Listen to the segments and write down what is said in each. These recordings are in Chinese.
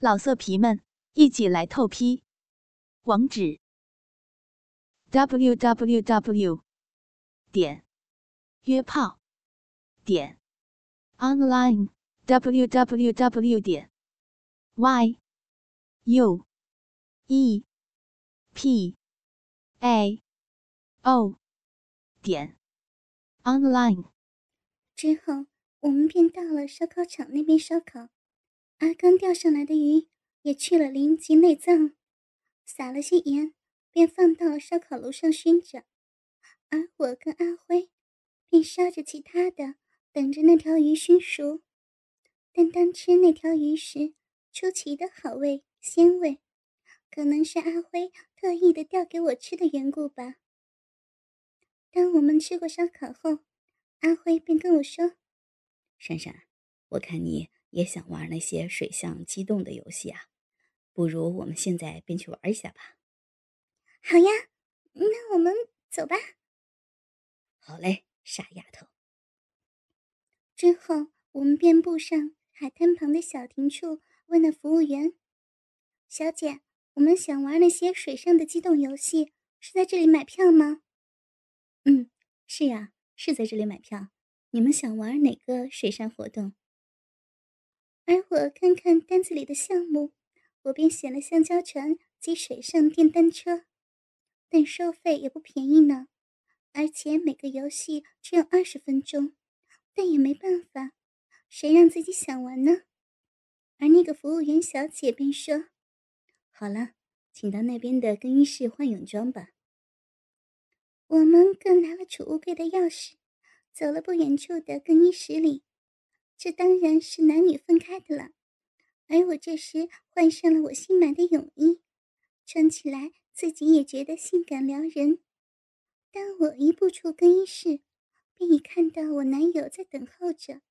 老色皮们，一起来透批！网址：w w w 点约炮点 online w w w 点 y u e p a o 点 online。之后，我们便到了烧烤场那边烧烤。而刚钓上来的鱼也去了鳞及内脏，撒了些盐，便放到烧烤炉上熏着。而我跟阿辉便烧着其他的，等着那条鱼熏熟。但当吃那条鱼时，出奇的好味鲜味，可能是阿辉特意的钓给我吃的缘故吧。当我们吃过烧烤后，阿辉便跟我说：“珊珊，我看你。”也想玩那些水象机动的游戏啊，不如我们现在便去玩一下吧。好呀，那我们走吧。好嘞，傻丫头。之后，我们便步上海滩旁的小亭处，问那服务员：“小姐，我们想玩那些水上的机动游戏，是在这里买票吗？”“嗯，是呀，是在这里买票。你们想玩哪个水上活动？”而我看看单子里的项目，我便选了橡胶船及水上电单车，但收费也不便宜呢，而且每个游戏只有二十分钟，但也没办法，谁让自己想玩呢？而那个服务员小姐便说：“好了，请到那边的更衣室换泳装吧。”我们各拿了储物柜的钥匙，走了不远处的更衣室里。这当然是男女分开的了，而我这时换上了我新买的泳衣，穿起来自己也觉得性感撩人。当我一步出更衣室，便已看到我男友在等候着。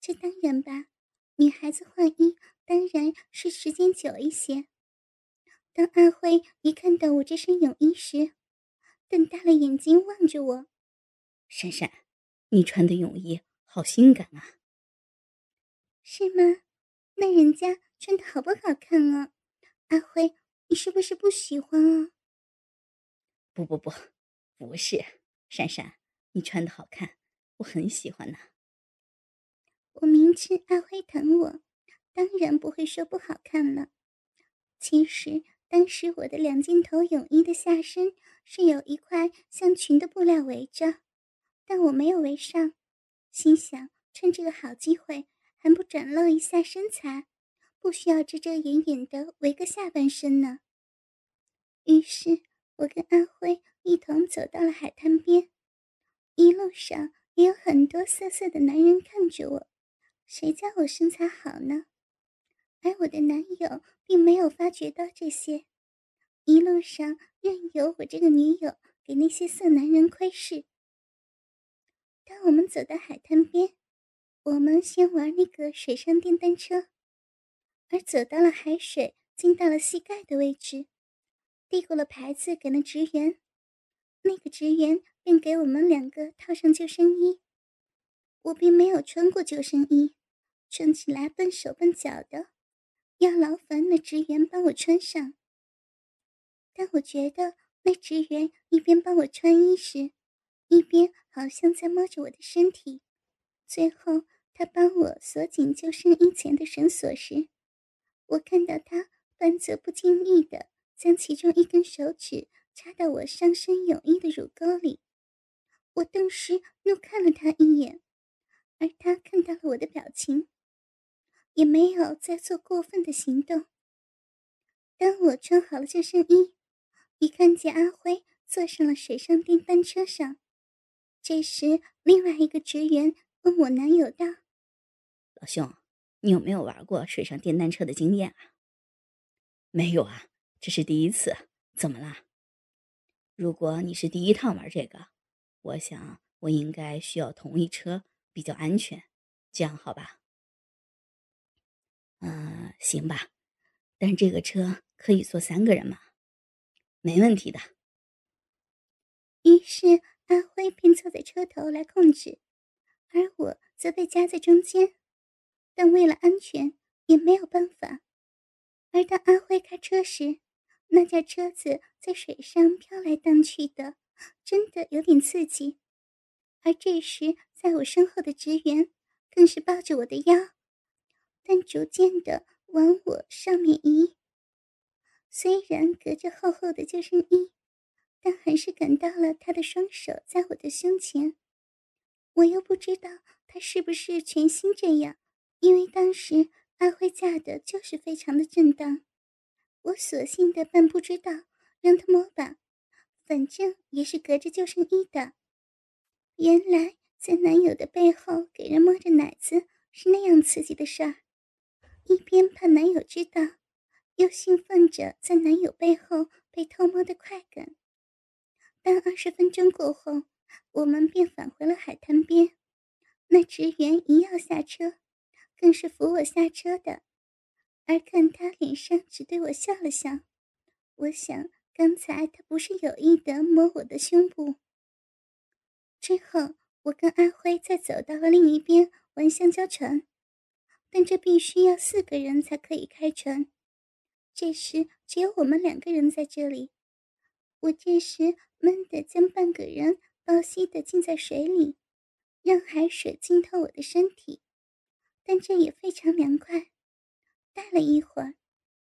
这当然吧，女孩子换衣当然是时间久一些。当阿辉一看到我这身泳衣时，瞪大了眼睛望着我：“珊珊，你穿的泳衣好性感啊！”是吗？那人家穿的好不好看啊？阿辉，你是不是不喜欢啊？不不不，不是，珊珊，你穿的好看，我很喜欢呢。我明知阿辉疼我，当然不会说不好看了。其实当时我的两件头泳衣的下身是有一块像裙的布料围着，但我没有围上，心想趁这个好机会。还不展露一下身材，不需要遮遮掩掩的围个下半身呢。于是，我跟阿辉一同走到了海滩边，一路上也有很多色色的男人看着我。谁叫我身材好呢？而我的男友并没有发觉到这些，一路上任由我这个女友给那些色男人窥视。当我们走到海滩边。我们先玩那个水上电单车，而走到了海水进到了膝盖的位置，递过了牌子给那职员，那个职员便给我们两个套上救生衣。我并没有穿过救生衣，穿起来笨手笨脚的，要劳烦那职员帮我穿上。但我觉得那职员一边帮我穿衣时，一边好像在摸着我的身体。最后，他帮我锁紧救生衣前的绳索时，我看到他半则不经意的将其中一根手指插到我上身泳衣的乳沟里。我顿时怒看了他一眼，而他看到了我的表情，也没有再做过分的行动。当我穿好了救生衣，一看见阿辉坐上了水上电单车上，这时另外一个职员。问我男友道：“老兄，你有没有玩过水上电单车的经验啊？”“没有啊，这是第一次。怎么了？”“如果你是第一趟玩这个，我想我应该需要同一车比较安全，这样好吧？”“嗯，行吧。但这个车可以坐三个人吗？”“没问题的。”于是阿辉便坐在车头来控制。而我则被夹在中间，但为了安全，也没有办法，而当阿辉开车时，那架车子在水上飘来荡去的，真的有点刺激。而这时，在我身后的职员更是抱着我的腰，但逐渐的往我上面移。虽然隔着厚厚的救生衣，但还是感到了他的双手在我的胸前。我又不知道他是不是全心这样，因为当时阿辉架的就是非常的正当。我索性的扮不知道，让他摸吧，反正也是隔着救生衣的。原来在男友的背后给人摸着奶子是那样刺激的事儿，一边怕男友知道，又兴奋着在男友背后被偷摸的快感。当二十分钟过后，我们便返回了海滩边。那职员一要下车，更是扶我下车的，而看他脸上只对我笑了笑，我想刚才他不是有意的摸我的胸部。之后，我跟阿辉再走到了另一边玩香蕉船，但这必须要四个人才可以开船。这时只有我们两个人在这里。我这时闷地将半个人抱膝的浸在水里，让海水浸透我的身体，但这也非常凉快。待了一会儿，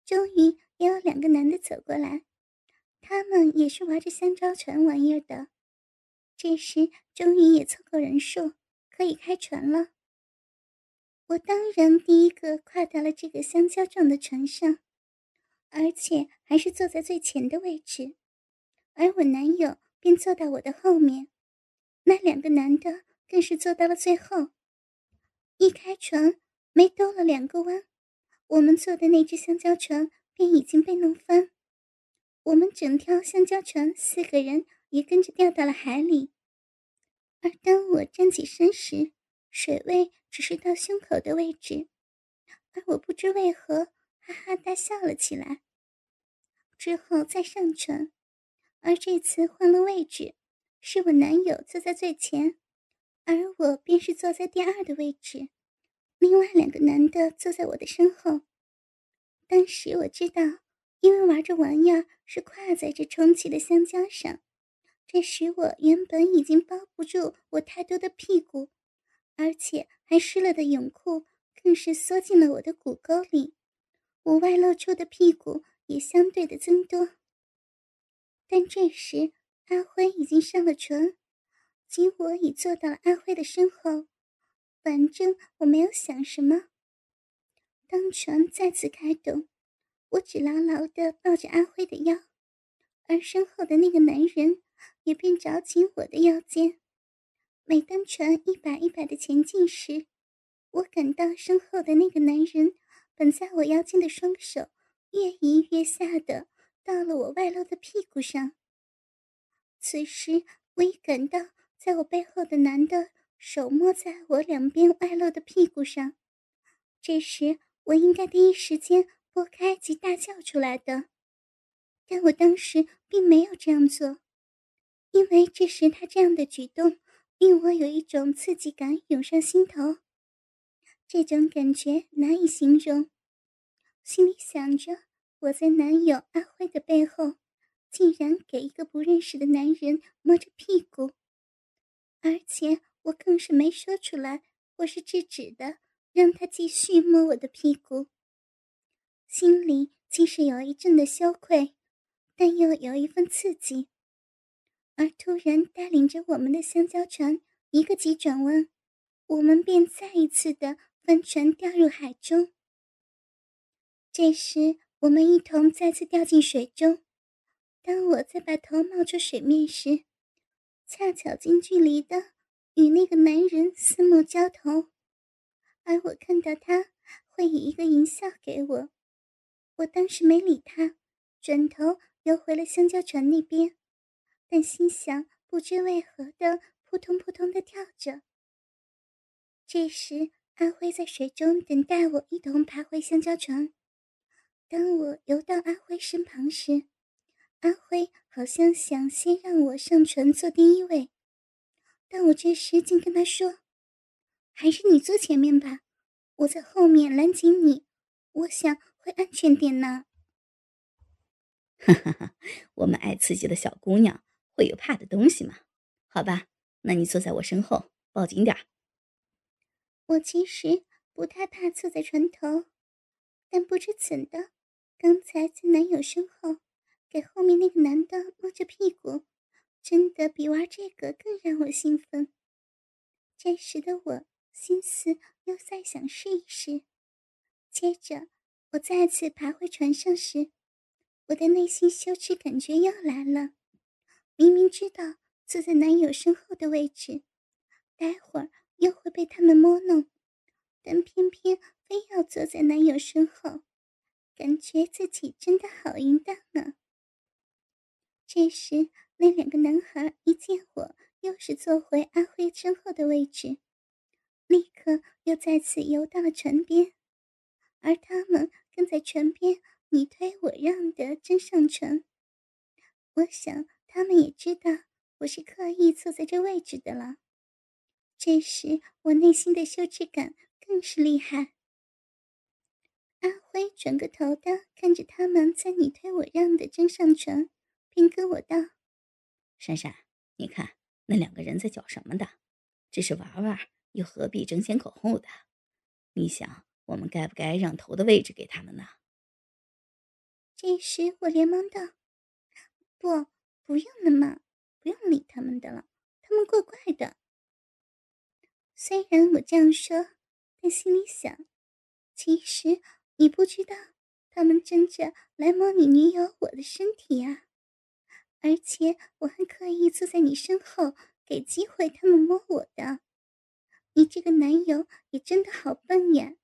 终于也有两个男的走过来，他们也是玩着香蕉船玩意儿的。这时，终于也凑够人数，可以开船了。我当然第一个跨到了这个香蕉状的船上，而且还是坐在最前的位置，而我男友便坐到我的后面，那两个男的更是坐到了最后。一开船，没兜了两个弯，我们坐的那只香蕉船便已经被弄翻，我们整条香蕉船四个人。也跟着掉到了海里。而当我站起身时，水位只是到胸口的位置，而我不知为何哈哈大笑了起来。之后再上船，而这次换了位置，是我男友坐在最前，而我便是坐在第二的位置。另外两个男的坐在我的身后。当时我知道，因为玩着玩意儿是跨在这充气的香蕉上。这使我原本已经包不住我太多的屁股，而且还湿了的泳裤更是缩进了我的骨沟里，我外露出的屁股也相对的增多。但这时阿辉已经上了船，及我已坐到了阿辉的身后，反正我没有想什么。当船再次开动，我只牢牢的抱着阿辉的腰，而身后的那个男人。也便找紧我的腰间。每当船一摆一摆的前进时，我感到身后的那个男人本在我腰间的双手越移越下的到了我外露的屁股上。此时，我已感到在我背后的男的手摸在我两边外露的屁股上。这时，我应该第一时间拨开及大叫出来的，但我当时并没有这样做。因为这时他这样的举动，令我有一种刺激感涌上心头，这种感觉难以形容。心里想着，我在男友阿辉的背后，竟然给一个不认识的男人摸着屁股，而且我更是没说出来，我是制止的，让他继续摸我的屁股。心里既是有一阵的羞愧，但又有一份刺激。而突然带领着我们的香蕉船一个急转弯，我们便再一次的翻船掉入海中。这时，我们一同再次掉进水中。当我再把头冒出水面时，恰巧近距离的与那个男人四目交投，而我看到他会以一个淫笑给我。我当时没理他，转头游回了香蕉船那边。但心想，不知为何的扑通扑通的跳着。这时，阿辉在水中等待我一同爬回香蕉船。当我游到阿辉身旁时，阿辉好像想先让我上船坐第一位，但我这时竟跟他说：“还是你坐前面吧，我在后面拦紧你，我想会会安全点呢？哈哈哈，我们爱刺激的小姑娘会有怕的东西吗？好吧，那你坐在我身后，抱紧点儿。我其实不太怕坐在船头，但不知怎的，刚才在男友身后给后面那个男的摸着屁股，真的比玩这个更让我兴奋。这时的我心思又再想试一试，接着我再次爬回船上时。我的内心羞耻感觉又来了。明明知道坐在男友身后的位置，待会儿又会被他们摸弄，但偏偏非要坐在男友身后，感觉自己真的好淫荡啊！这时，那两个男孩一见我又是坐回阿辉身后的位置，立刻又再次游到了船边，而他们跟在船边。你推我让的真上船，我想他们也知道我是刻意坐在这位置的了。这时我内心的羞耻感更是厉害。阿辉转个头的看着他们在你推我让的真上船，便跟我道：“珊珊，你看那两个人在搅什么的？只是玩玩，又何必争先恐后的？你想，我们该不该让头的位置给他们呢？”这时，我连忙道：“不，不用了嘛，不用理他们的了，他们怪怪的。”虽然我这样说，但心里想：其实你不知道，他们争着来摸你女友我的身体啊！而且我还刻意坐在你身后，给机会他们摸我的。你这个男友也真的好笨呀！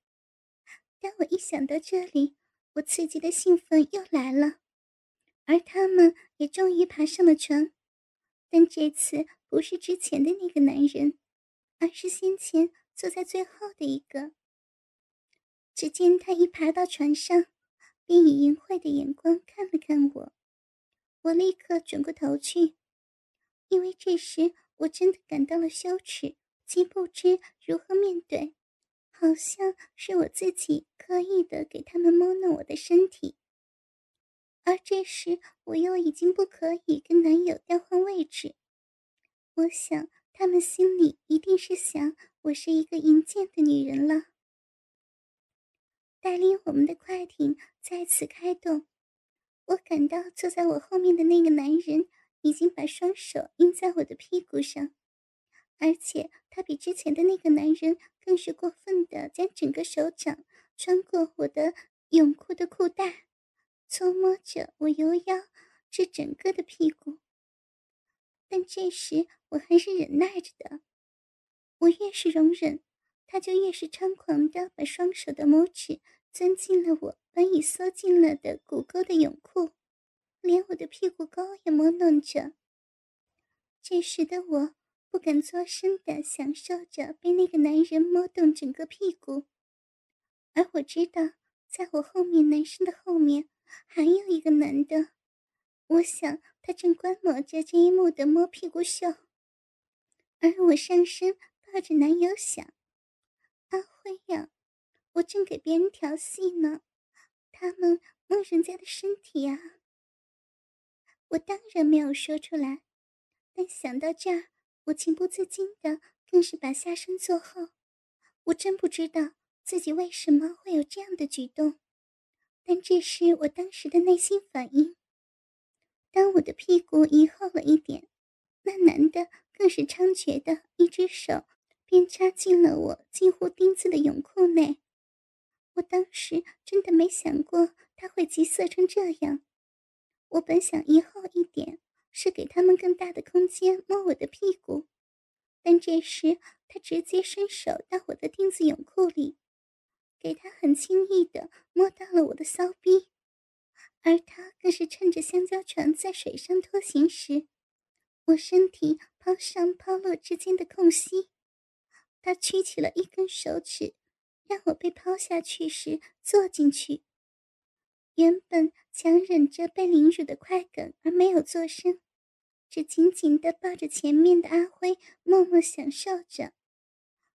当我一想到这里，我刺激的兴奋又来了，而他们也终于爬上了船，但这次不是之前的那个男人，而是先前坐在最后的一个。只见他一爬到船上，便以淫秽的眼光看了看我，我立刻转过头去，因为这时我真的感到了羞耻，既不知如何面对。好像是我自己刻意的给他们摸弄我的身体，而这时我又已经不可以跟男友调换位置。我想他们心里一定是想我是一个淫贱的女人了。带领我们的快艇再次开动，我感到坐在我后面的那个男人已经把双手印在我的屁股上。而且他比之前的那个男人更是过分的，将整个手掌穿过我的泳裤的裤带，搓摸着我由腰至整个的屁股。但这时我还是忍耐着的，我越是容忍，他就越是猖狂的把双手的拇指钻进了我本已缩进了的骨沟的泳裤，连我的屁股沟也摸弄着。这时的我。不敢作声的享受着被那个男人摸动整个屁股，而我知道，在我后面男生的后面还有一个男的，我想他正观摩着这一幕的摸屁股秀，而我上身抱着男友想：阿辉呀，我正给别人调戏呢，他们摸人家的身体呀。我当然没有说出来，但想到这儿。我情不自禁的，更是把下身坐后。我真不知道自己为什么会有这样的举动，但这是我当时的内心反应。当我的屁股移后了一点，那男的更是猖獗的，一只手便插进了我近乎钉子的泳裤内。我当时真的没想过他会急色成这样。我本想以后一点。是给他们更大的空间摸我的屁股，但这时他直接伸手到我的钉子泳裤里，给他很轻易的摸到了我的骚逼，而他更是趁着香蕉船在水上拖行时，我身体抛上抛落之间的空隙，他屈起了一根手指，让我被抛下去时坐进去。原本强忍着被凌辱的快感而没有作声。只紧紧地抱着前面的阿辉，默默享受着。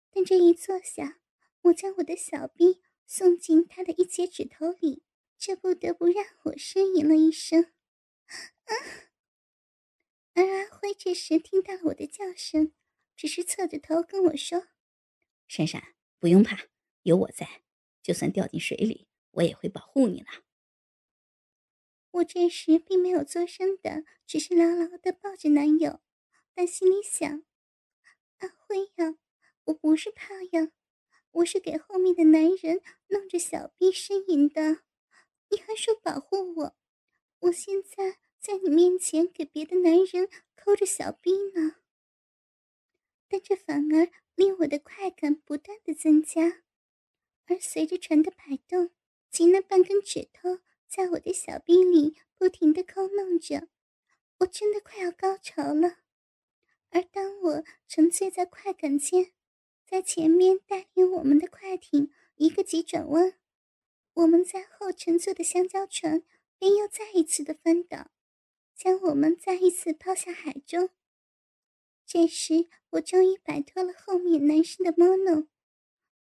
但这一坐下，我将我的小臂送进他的一截指头里，这不得不让我呻吟了一声。啊！而阿辉这时听到了我的叫声，只是侧着头跟我说：“珊珊，不用怕，有我在，就算掉进水里，我也会保护你的。”我这时并没有作声的，只是牢牢的抱着男友，但心里想：“阿辉呀，我不是怕呀，我是给后面的男人弄着小臂呻吟的，你还说保护我？我现在在你面前给别的男人抠着小臂呢，但这反而令我的快感不断的增加，而随着船的摆动及那半根指头。”在我的小臂里不停的抠弄着，我真的快要高潮了。而当我沉醉在快感间，在前面带领我们的快艇一个急转弯，我们在后乘坐的香蕉船便又再一次的翻倒，将我们再一次抛下海中。这时，我终于摆脱了后面男生的摸弄，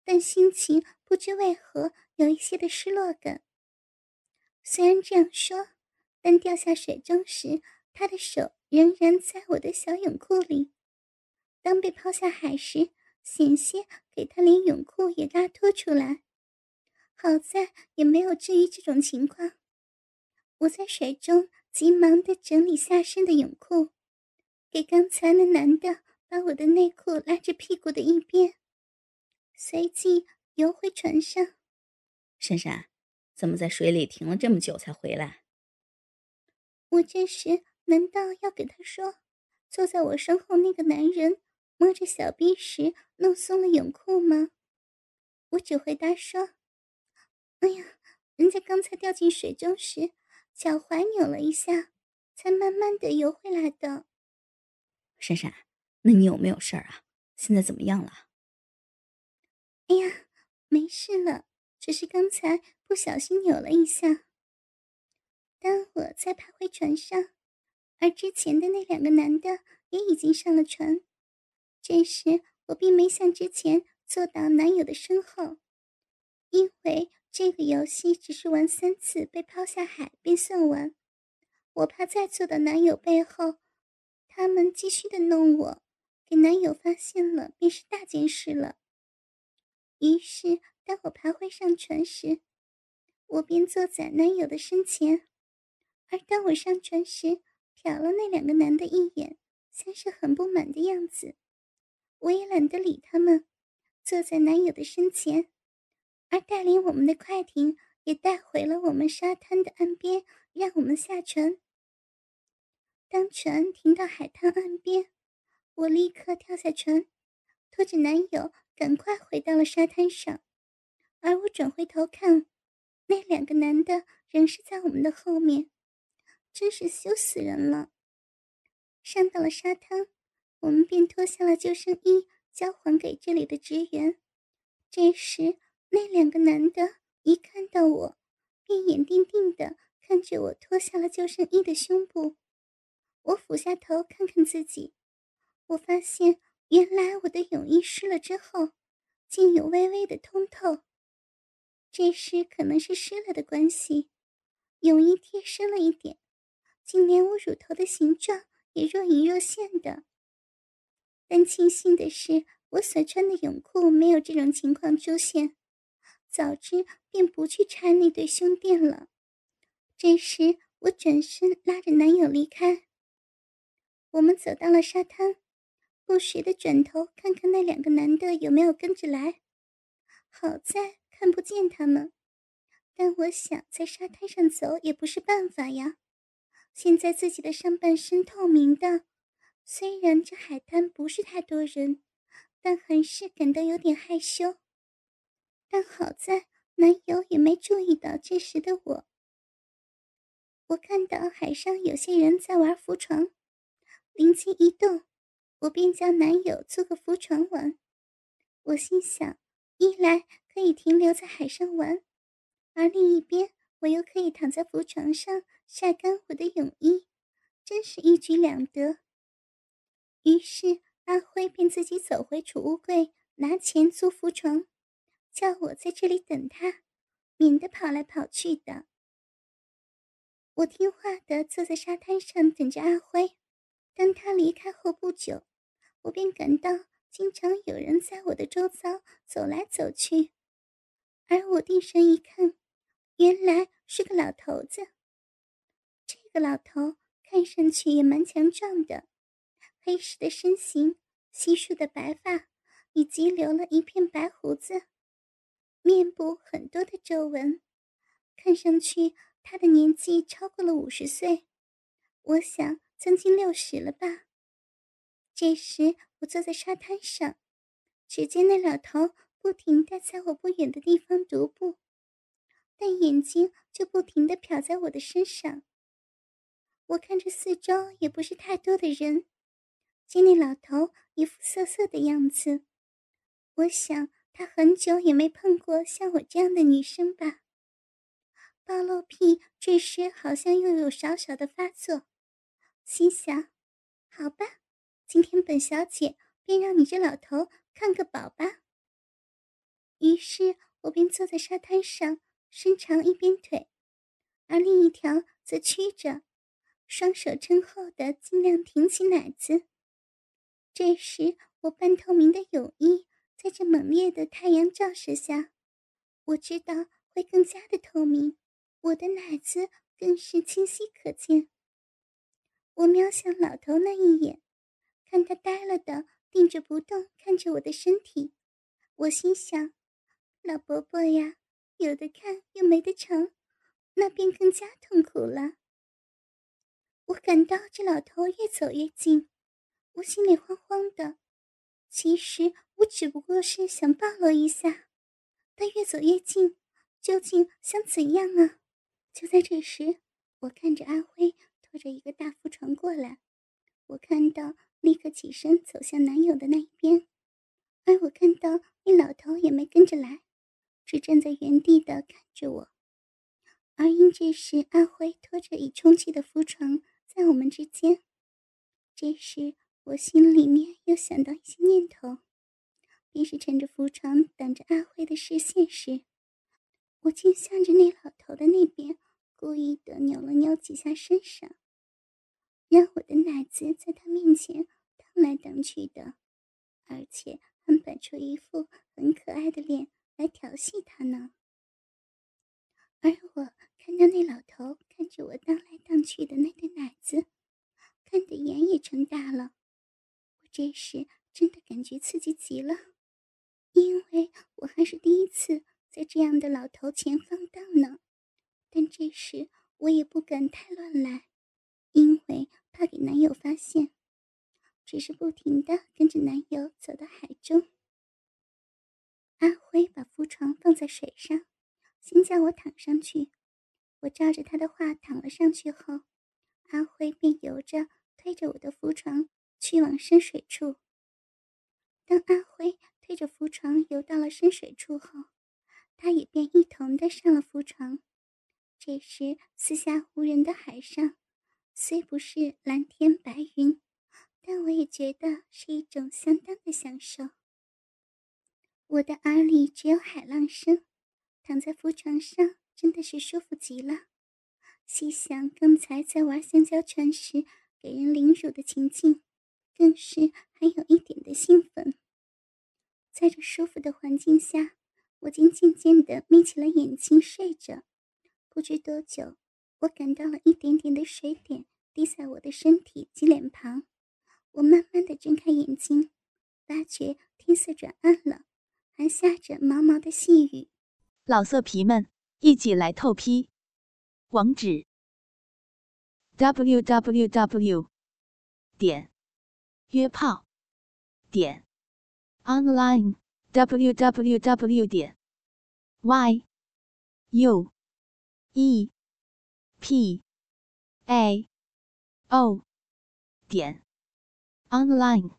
但心情不知为何有一些的失落感。虽然这样说，但掉下水中时，他的手仍然在我的小泳裤里。当被抛下海时，险些给他连泳裤也拉脱出来。好在也没有至于这种情况。我在水中急忙的整理下身的泳裤，给刚才那男的把我的内裤拉至屁股的一边，随即游回船上。珊珊。怎么在水里停了这么久才回来？我这时难道要给他说，坐在我身后那个男人摸着小臂时弄松了泳裤吗？我只回答说：“哎呀，人家刚才掉进水中时，脚踝扭了一下，才慢慢的游回来的。”珊珊，那你有没有事儿啊？现在怎么样了？哎呀，没事了。只是刚才不小心扭了一下。当我再爬回船上，而之前的那两个男的也已经上了船。这时我并没像之前坐到男友的身后，因为这个游戏只是玩三次被抛下海便算完。我怕再坐到男友背后，他们继续的弄我，给男友发现了便是大件事了。于是。当我爬回上船时，我便坐在男友的身前；而当我上船时，瞟了那两个男的一眼，像是很不满的样子。我也懒得理他们，坐在男友的身前，而带领我们的快艇也带回了我们沙滩的岸边，让我们下船。当船停到海滩岸边，我立刻跳下船，拖着男友赶快回到了沙滩上。而我转回头看，那两个男的仍是在我们的后面，真是羞死人了。上到了沙滩，我们便脱下了救生衣，交还给这里的职员。这时，那两个男的一看到我，便眼定定的看着我脱下了救生衣的胸部。我俯下头看看自己，我发现原来我的泳衣湿了之后，竟有微微的通透。这时可能是湿了的关系，泳衣贴身了一点，竟连我乳头的形状也若隐若现的。但庆幸的是，我所穿的泳裤没有这种情况出现，早知便不去拆那对胸垫了。这时我转身拉着男友离开，我们走到了沙滩，不时的转头看看那两个男的有没有跟着来。好在。看不见他们，但我想在沙滩上走也不是办法呀。现在自己的上半身透明的，虽然这海滩不是太多人，但还是感到有点害羞。但好在男友也没注意到这时的我。我看到海上有些人在玩浮床，灵机一动，我便叫男友租个浮床玩。我心想，一来。可以停留在海上玩，而另一边我又可以躺在浮床上晒干我的泳衣，真是一举两得。于是阿辉便自己走回储物柜拿钱租浮床，叫我在这里等他，免得跑来跑去的。我听话的坐在沙滩上等着阿辉。当他离开后不久，我便感到经常有人在我的周遭走来走去，而我定神一看，原来是个老头子。这个老头看上去也蛮强壮的，黑实的身形，稀疏的白发，以及留了一片白胡子，面部很多的皱纹，看上去他的年纪超过了五十岁，我想。将近六十了吧？这时，我坐在沙滩上，只见那老头不停地在我不远的地方踱步，但眼睛就不停地瞟在我的身上。我看着四周也不是太多的人，见那老头一副涩涩的样子，我想他很久也没碰过像我这样的女生吧。暴露癖这时好像又有小小的发作。心想：“好吧，今天本小姐便让你这老头看个饱吧。”于是，我便坐在沙滩上，伸长一边腿，而另一条则曲着，双手撑后的尽量挺起奶子。这时，我半透明的泳衣在这猛烈的太阳照射下，我知道会更加的透明，我的奶子更是清晰可见。我瞄向老头那一眼，看他呆了的定着不动，看着我的身体。我心想：老伯伯呀，有的看又没得成，那便更加痛苦了。我感到这老头越走越近，我心里慌慌的。其实我只不过是想暴露一下，他越走越近，究竟想怎样啊？就在这时，我看着阿辉。拖着一个大浮床过来，我看到，立刻起身走向男友的那一边，而我看到那老头也没跟着来，只站在原地的看着我。而因这时阿辉拖着已充气的浮床在我们之间，这时我心里面又想到一些念头，便是趁着浮床挡着阿辉的视线时，我竟向着那老头的那边。故意的扭了扭几下身上，让我的奶子在他面前荡来荡去的，而且还摆出一副很可爱的脸来调戏他呢。而我看到那老头看着我荡来荡去的那对奶子，看的眼也睁大了。我这时真的感觉刺激极了，因为我还是第一次在这样的老头前放荡呢。但这时我也不敢太乱来，因为怕给男友发现，只是不停的跟着男友走到海中。阿辉把浮床放在水上，先叫我躺上去。我照着他的话躺了上去后，阿辉便游着推着我的浮床去往深水处。当阿辉推着浮床游到了深水处后，他也便一同的上了浮床。这时，四下无人的海上，虽不是蓝天白云，但我也觉得是一种相当的享受。我的耳里只有海浪声，躺在浮床上真的是舒服极了。细想刚才在玩香蕉船时给人凌辱的情境，更是还有一点的兴奋。在这舒服的环境下，我竟渐渐地眯起了眼睛睡着。不知多久，我感到了一点点的水点滴在我的身体及脸庞。我慢慢的睁开眼睛，发觉天色转暗了，还下着毛毛的细雨。老色皮们，一起来透批！网址：w w w 点约炮点 online w w w 点 y u。E p a o 点 online。